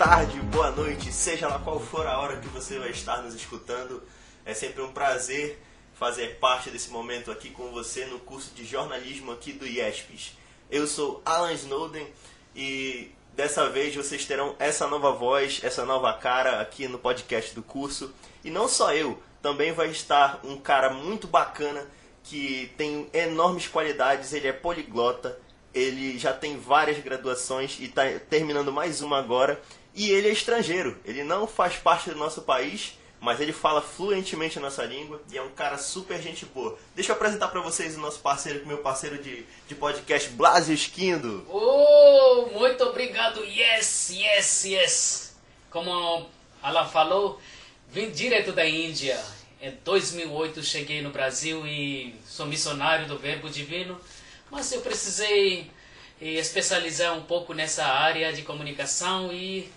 tarde, boa noite, seja lá qual for a hora que você vai estar nos escutando. É sempre um prazer fazer parte desse momento aqui com você no curso de jornalismo aqui do IESPES. Eu sou Alan Snowden e dessa vez vocês terão essa nova voz, essa nova cara aqui no podcast do curso. E não só eu, também vai estar um cara muito bacana que tem enormes qualidades, ele é poliglota, ele já tem várias graduações e está terminando mais uma agora. E ele é estrangeiro, ele não faz parte do nosso país, mas ele fala fluentemente a nossa língua e é um cara super gente boa. Deixa eu apresentar para vocês o nosso parceiro, meu parceiro de, de podcast, Blasio Esquindo. Oh, muito obrigado, yes, yes, yes. Como ela falou, vim direto da Índia. Em 2008 cheguei no Brasil e sou missionário do Verbo Divino mas eu precisei eh, especializar um pouco nessa área de comunicação e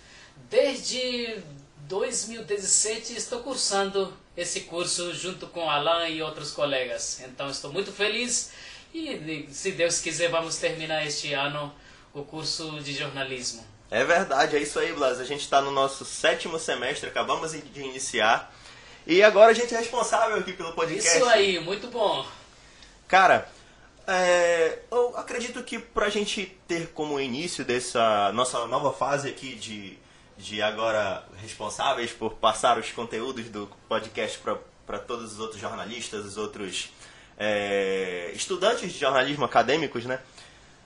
desde 2017 estou cursando esse curso junto com Alan e outros colegas. Então estou muito feliz e se Deus quiser vamos terminar este ano o curso de jornalismo. É verdade, é isso aí, Blas. A gente está no nosso sétimo semestre, acabamos de iniciar. E agora a gente é responsável aqui pelo podcast. Isso aí, muito bom. Cara, é, eu acredito que para a gente ter como início dessa nossa nova fase aqui de, de agora responsáveis por passar os conteúdos do podcast para todos os outros jornalistas, os outros é, estudantes de jornalismo acadêmicos, né?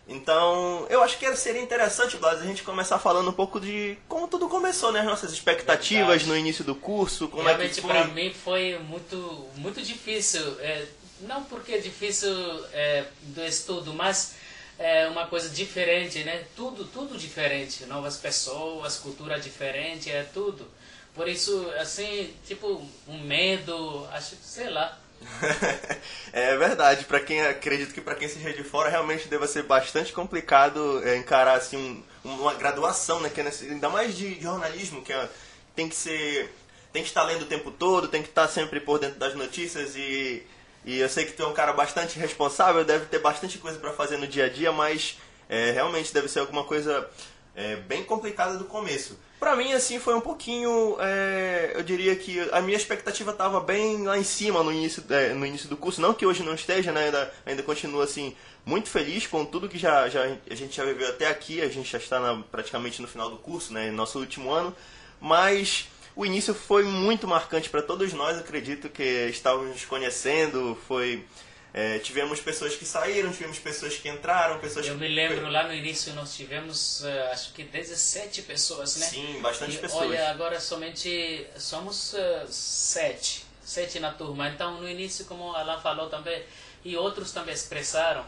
Então, eu acho que seria interessante, Blas, a gente começar falando um pouco de como tudo começou, né? As nossas expectativas Verdade. no início do curso, como Realmente, é que foi. para mim foi muito, muito difícil. É, não porque é difícil é, do estudo, mas é uma coisa diferente, né? Tudo, tudo diferente, novas pessoas, cultura diferente, é tudo. Por isso, assim, tipo, um medo, acho sei lá. é verdade, para quem acredito que para quem seja de fora realmente deve ser bastante complicado é, encarar assim um, uma graduação, né, que é, ainda mais de jornalismo, que é, tem que ser tem que estar lendo o tempo todo, tem que estar sempre por dentro das notícias e e eu sei que tu é um cara bastante responsável, deve ter bastante coisa para fazer no dia a dia, mas é, realmente deve ser alguma coisa é, bem complicada do começo. Para mim, assim, foi um pouquinho. É, eu diria que a minha expectativa estava bem lá em cima no início, é, no início do curso. Não que hoje não esteja, né? Ainda, ainda continuo assim, muito feliz com tudo que já, já, a gente já viveu até aqui. A gente já está na, praticamente no final do curso, né? Nosso último ano. Mas o início foi muito marcante para todos nós, acredito que estávamos nos conhecendo, foi é, tivemos pessoas que saíram, tivemos pessoas que entraram, pessoas Eu que... me lembro lá no início nós tivemos uh, acho que 17 pessoas, né? Sim, bastante e, pessoas. Olha, agora somente somos uh, sete, sete na turma. Então no início, como ela falou também, e outros também expressaram,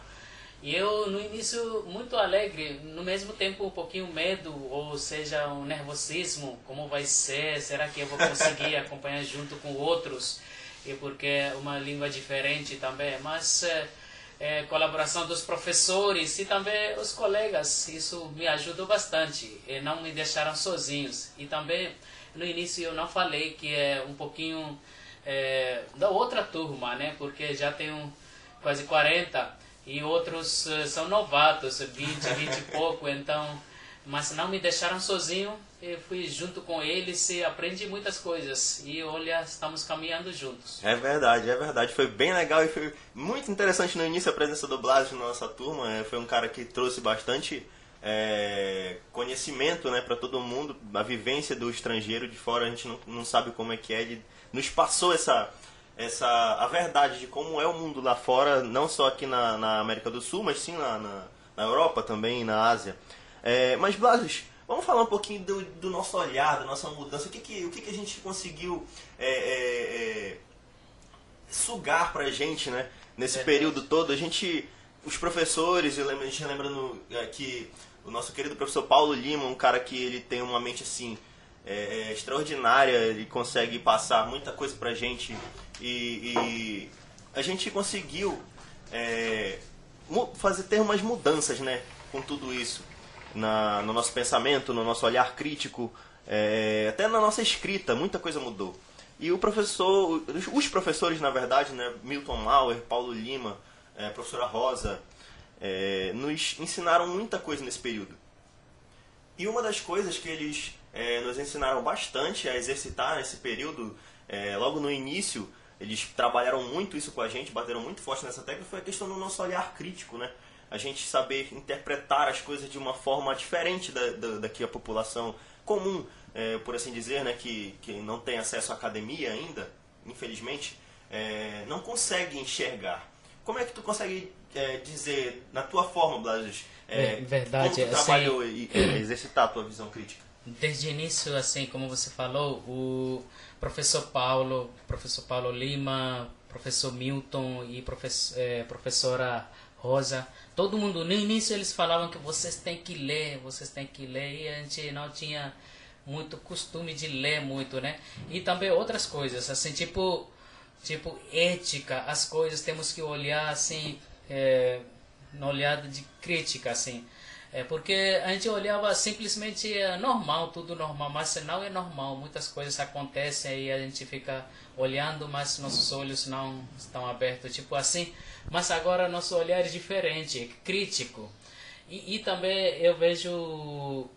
e eu, no início, muito alegre, no mesmo tempo um pouquinho medo, ou seja, um nervosismo, como vai ser, será que eu vou conseguir acompanhar junto com outros, e porque é uma língua diferente também, mas é, colaboração dos professores e também os colegas, isso me ajudou bastante, e não me deixaram sozinhos, e também no início eu não falei que é um pouquinho é, da outra turma, né, porque já tenho quase 40 e outros uh, são novatos, 20, 20 e pouco, então, mas não me deixaram sozinho, eu fui junto com eles e aprendi muitas coisas. E olha, estamos caminhando juntos. É verdade, é verdade. Foi bem legal e foi muito interessante no início a presença do Blas na nossa turma. É, foi um cara que trouxe bastante é, conhecimento né, para todo mundo, a vivência do estrangeiro de fora, a gente não, não sabe como é que é. Ele nos passou essa, essa a verdade de como é o mundo lá fora, não só aqui na, na América do Sul, mas sim na, na, na Europa também, na Ásia. É, mas, Blasis, vamos falar um pouquinho do, do, nosso olhar, da nossa mudança. O que, que, o que, que a gente conseguiu é, é, é sugar pra gente, né? Nesse período todo. A gente, os professores, eu lembro, a gente lembra no, é, que o nosso querido professor Paulo Lima, um cara que ele tem uma mente assim é, é, extraordinária, ele consegue passar muita coisa pra gente e, e a gente conseguiu é, fazer ter umas mudanças né, com tudo isso na, no nosso pensamento, no nosso olhar crítico, é, até na nossa escrita, muita coisa mudou. E o professor, os professores, na verdade, né, Milton Mauer, Paulo Lima, é, professora Rosa, é, nos ensinaram muita coisa nesse período. E uma das coisas que eles é, nos ensinaram bastante a exercitar nesse período, é, logo no início, eles trabalharam muito isso com a gente, bateram muito forte nessa técnica, foi a questão do nosso olhar crítico, né? A gente saber interpretar as coisas de uma forma diferente da, da, da que a população comum, é, por assim dizer, né, que, que não tem acesso à academia ainda, infelizmente, é, não consegue enxergar. Como é que tu consegue é, dizer, na tua forma, Blas, é, verdade, como tu assim, trabalhou e é, exercitar a tua visão crítica? Desde o início, assim como você falou, o professor Paulo, professor Paulo Lima, professor Milton e professor, é, professora Rosa, todo mundo, no início eles falavam que vocês têm que ler, vocês têm que ler, e a gente não tinha muito costume de ler muito, né? E também outras coisas, assim, tipo, tipo ética, as coisas temos que olhar assim, é, olhada de crítica, assim. É porque a gente olhava simplesmente é normal, tudo normal, mas não é normal. Muitas coisas acontecem e a gente fica olhando, mas nossos olhos não estão abertos, tipo assim. Mas agora nosso olhar é diferente, é crítico. E, e também eu vejo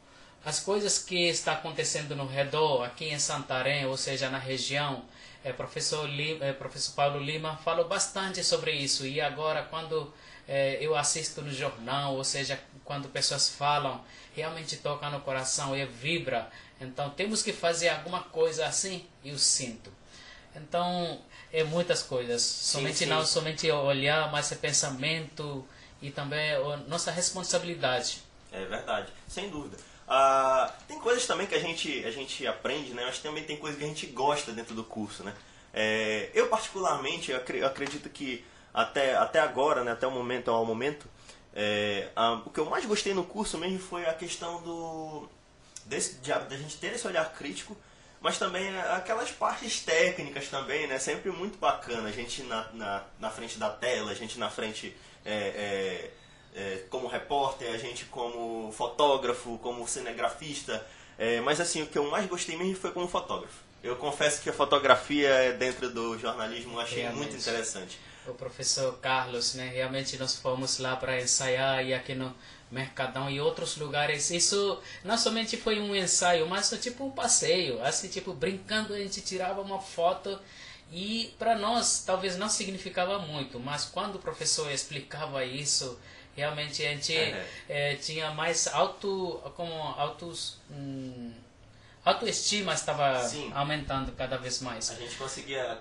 as coisas que está acontecendo no redor, aqui em Santarém, ou seja, na região. É, professor, Lima, é, professor Paulo Lima falou bastante sobre isso. E agora, quando é, eu assisto no jornal, ou seja, quando pessoas falam, realmente toca no coração e vibra. Então temos que fazer alguma coisa assim e eu sinto. Então é muitas coisas. Somente sim, não somente olhar, mas é pensamento e também a nossa responsabilidade. É verdade, sem dúvida. Ah, tem coisas também que a gente, a gente aprende, né? mas também tem coisas que a gente gosta dentro do curso. Né? É, eu particularmente eu acredito que até, até agora, né, até o momento, ao momento, é, a, o que eu mais gostei no curso mesmo foi a questão do desse, de, de a gente ter esse olhar crítico, mas também aquelas partes técnicas também, né? Sempre muito bacana. A gente na, na, na frente da tela, a gente na frente é, é, é, como repórter, a gente como fotógrafo, como cinegrafista. É, mas assim, o que eu mais gostei mesmo foi como fotógrafo. Eu confesso que a fotografia dentro do jornalismo eu achei Realmente. muito interessante o professor Carlos, né? Realmente nós fomos lá para ensaiar e aqui no Mercadão e outros lugares. Isso não somente foi um ensaio, mas tipo um passeio, assim tipo brincando a gente tirava uma foto e para nós talvez não significava muito, mas quando o professor explicava isso, realmente a gente é, tinha mais alto como altos hum, autoestima estava Sim. aumentando cada vez mais. A gente conseguia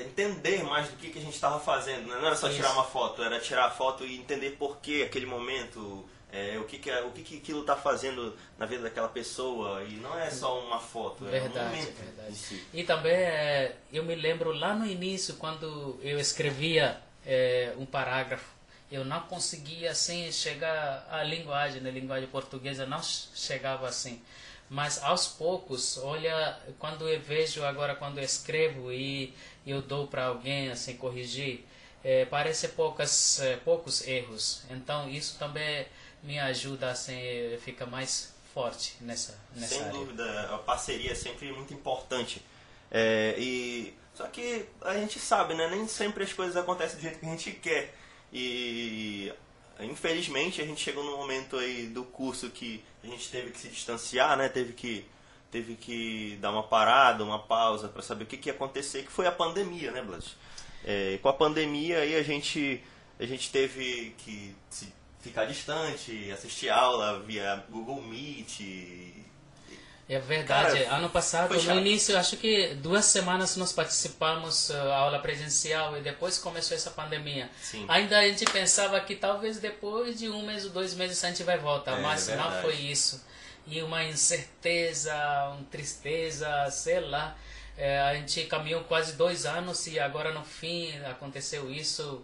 entender mais do que, que a gente estava fazendo. Né? Não era só Isso. tirar uma foto, era tirar a foto e entender por que aquele momento, é, o, que, que, é, o que, que aquilo está fazendo na vida daquela pessoa. E não é só uma foto, é verdade, um momento. Verdade. Si. E também é, eu me lembro lá no início, quando eu escrevia é, um parágrafo, eu não conseguia assim chegar à linguagem, na linguagem portuguesa não chegava assim. Mas aos poucos, olha, quando eu vejo agora, quando eu escrevo e eu dou para alguém assim corrigir, é, parece poucas, é, poucos erros. Então isso também me ajuda assim, fica mais forte nessa, nessa Sem área. dúvida, a parceria é sempre muito importante. É, e só que a gente sabe, né? Nem sempre as coisas acontecem do jeito que a gente quer. E Infelizmente, a gente chegou num momento aí do curso que a gente teve que se distanciar, né? Teve que, teve que dar uma parada, uma pausa para saber o que, que ia acontecer, que foi a pandemia, né, Blas? É, com a pandemia aí a gente, a gente teve que ficar distante, assistir aula via Google Meet, é verdade. Cara, ano passado, no início, acho que duas semanas nós participamos uh, aula presencial e depois começou essa pandemia. Sim. Ainda a gente pensava que talvez depois de um mês ou dois meses a gente vai voltar, é, mas verdade. não foi isso. E uma incerteza, uma tristeza, sei lá. É, a gente caminhou quase dois anos e agora no fim aconteceu isso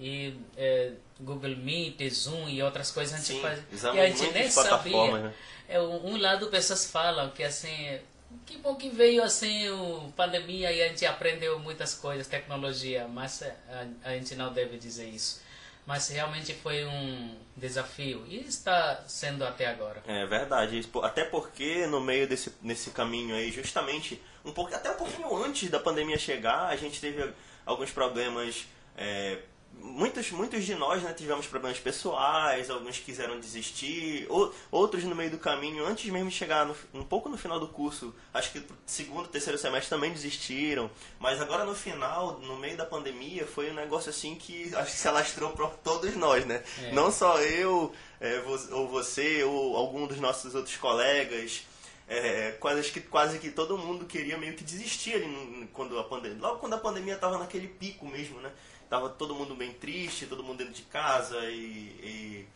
e é, Google Meet, Zoom e outras coisas a gente Sim, faz. E a gente nem sabia. Né? É, um lado pessoas falam que assim, que bom que veio assim o pandemia e a gente aprendeu muitas coisas, tecnologia, mas é, a, a gente não deve dizer isso. Mas realmente foi um desafio e está sendo até agora. É verdade, até porque no meio desse nesse caminho aí, justamente um pouco até um pouquinho antes da pandemia chegar, a gente teve alguns problemas é, muitos, muitos de nós né, tivemos problemas pessoais, alguns quiseram desistir, ou, outros no meio do caminho, antes mesmo de chegar no, um pouco no final do curso, acho que segundo, terceiro semestre também desistiram, mas agora no final, no meio da pandemia, foi um negócio assim que acho que se alastrou para todos nós, né? É. Não só eu, é, ou você, ou algum dos nossos outros colegas, é, quase, que, quase que todo mundo queria meio que desistir ali no, quando a pandemia, logo quando a pandemia estava naquele pico mesmo, né? Tava todo mundo bem triste, todo mundo dentro de casa e, e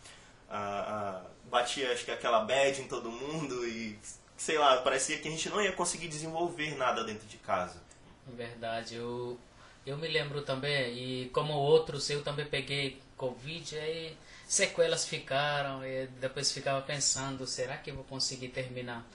a, a, batia acho que aquela bad em todo mundo e sei lá, parecia que a gente não ia conseguir desenvolver nada dentro de casa. Verdade, eu, eu me lembro também, e como outros, eu também peguei Covid, aí sequelas ficaram, e depois ficava pensando, será que eu vou conseguir terminar?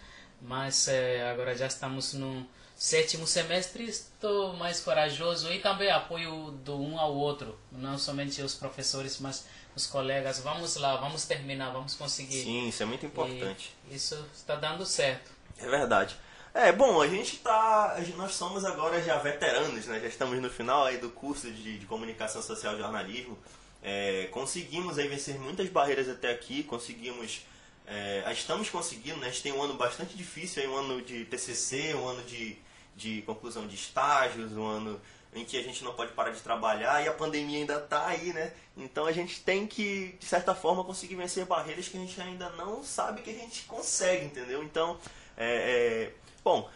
Mas é, agora já estamos no sétimo semestre estou mais corajoso e também apoio do um ao outro, não somente os professores, mas os colegas. Vamos lá, vamos terminar, vamos conseguir. Sim, isso é muito importante. E isso está dando certo. É verdade. É, bom, a gente tá. Nós somos agora já veteranos, né? Já estamos no final aí do curso de, de comunicação social e jornalismo. É, conseguimos aí vencer muitas barreiras até aqui, conseguimos. É, estamos conseguindo, né? A gente tem um ano bastante difícil, aí, um ano de TCC, um ano de, de conclusão de estágios, um ano em que a gente não pode parar de trabalhar e a pandemia ainda está aí, né? Então a gente tem que, de certa forma, conseguir vencer barreiras que a gente ainda não sabe que a gente consegue, entendeu? Então, é, é, bom,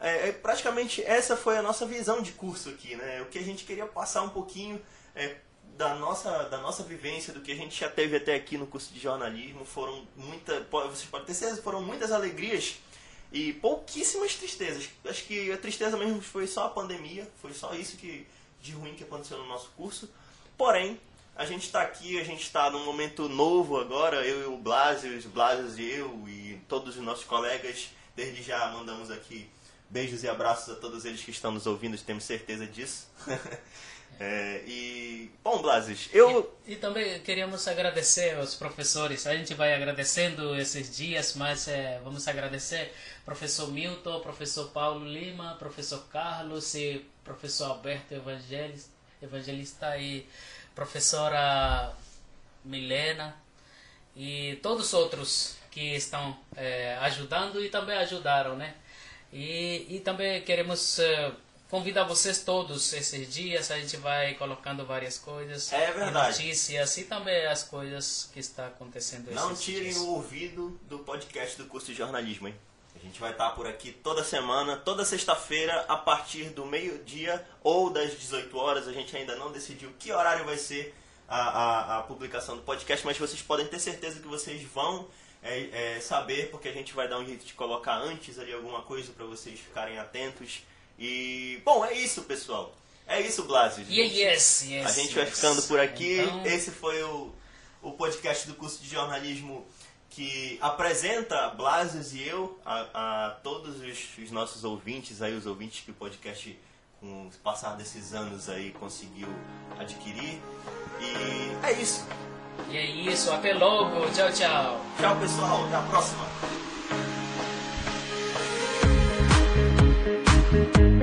é, é praticamente essa foi a nossa visão de curso aqui, né? O que a gente queria passar um pouquinho é, da nossa, da nossa vivência, do que a gente já teve até aqui no curso de jornalismo, foram muita, vocês podem ter certeza, foram muitas alegrias e pouquíssimas tristezas. Acho que a tristeza mesmo foi só a pandemia, foi só isso que de ruim que aconteceu no nosso curso. Porém, a gente está aqui, a gente está num momento novo agora, eu e o Blasio, os Blasios e eu e todos os nossos colegas. Desde já mandamos aqui beijos e abraços a todos eles que estão nos ouvindo, temos certeza disso. É, e, bom, Blasis, eu. E, e, também queríamos agradecer aos professores. A gente vai agradecendo esses dias, mas é, vamos agradecer professor Milton, professor Paulo Lima, professor Carlos e professor Alberto Evangelista, Evangelista e professora Milena e todos os outros que estão é, ajudando e também ajudaram, né? E, e também queremos é, convidar vocês todos esses dias, a gente vai colocando várias coisas, é verdade. notícias e também as coisas que está acontecendo. Não tirem dias. o ouvido do podcast do curso de jornalismo, hein? A gente vai estar por aqui toda semana, toda sexta-feira, a partir do meio-dia ou das 18 horas. A gente ainda não decidiu que horário vai ser a, a, a publicação do podcast, mas vocês podem ter certeza que vocês vão é, é, saber, porque a gente vai dar um jeito de colocar antes ali alguma coisa para vocês ficarem atentos. E, bom, é isso, pessoal. É isso, Blasio. Yes, yes, a gente yes. vai ficando por aqui. Então... Esse foi o, o podcast do curso de jornalismo que apresenta Blasius e eu a, a todos os, os, nossos ouvintes, aí os ouvintes que o podcast com o passar desses anos aí conseguiu adquirir. E é isso. E é isso, até logo. Tchau, tchau. Tchau, pessoal. Até a próxima. Thank you.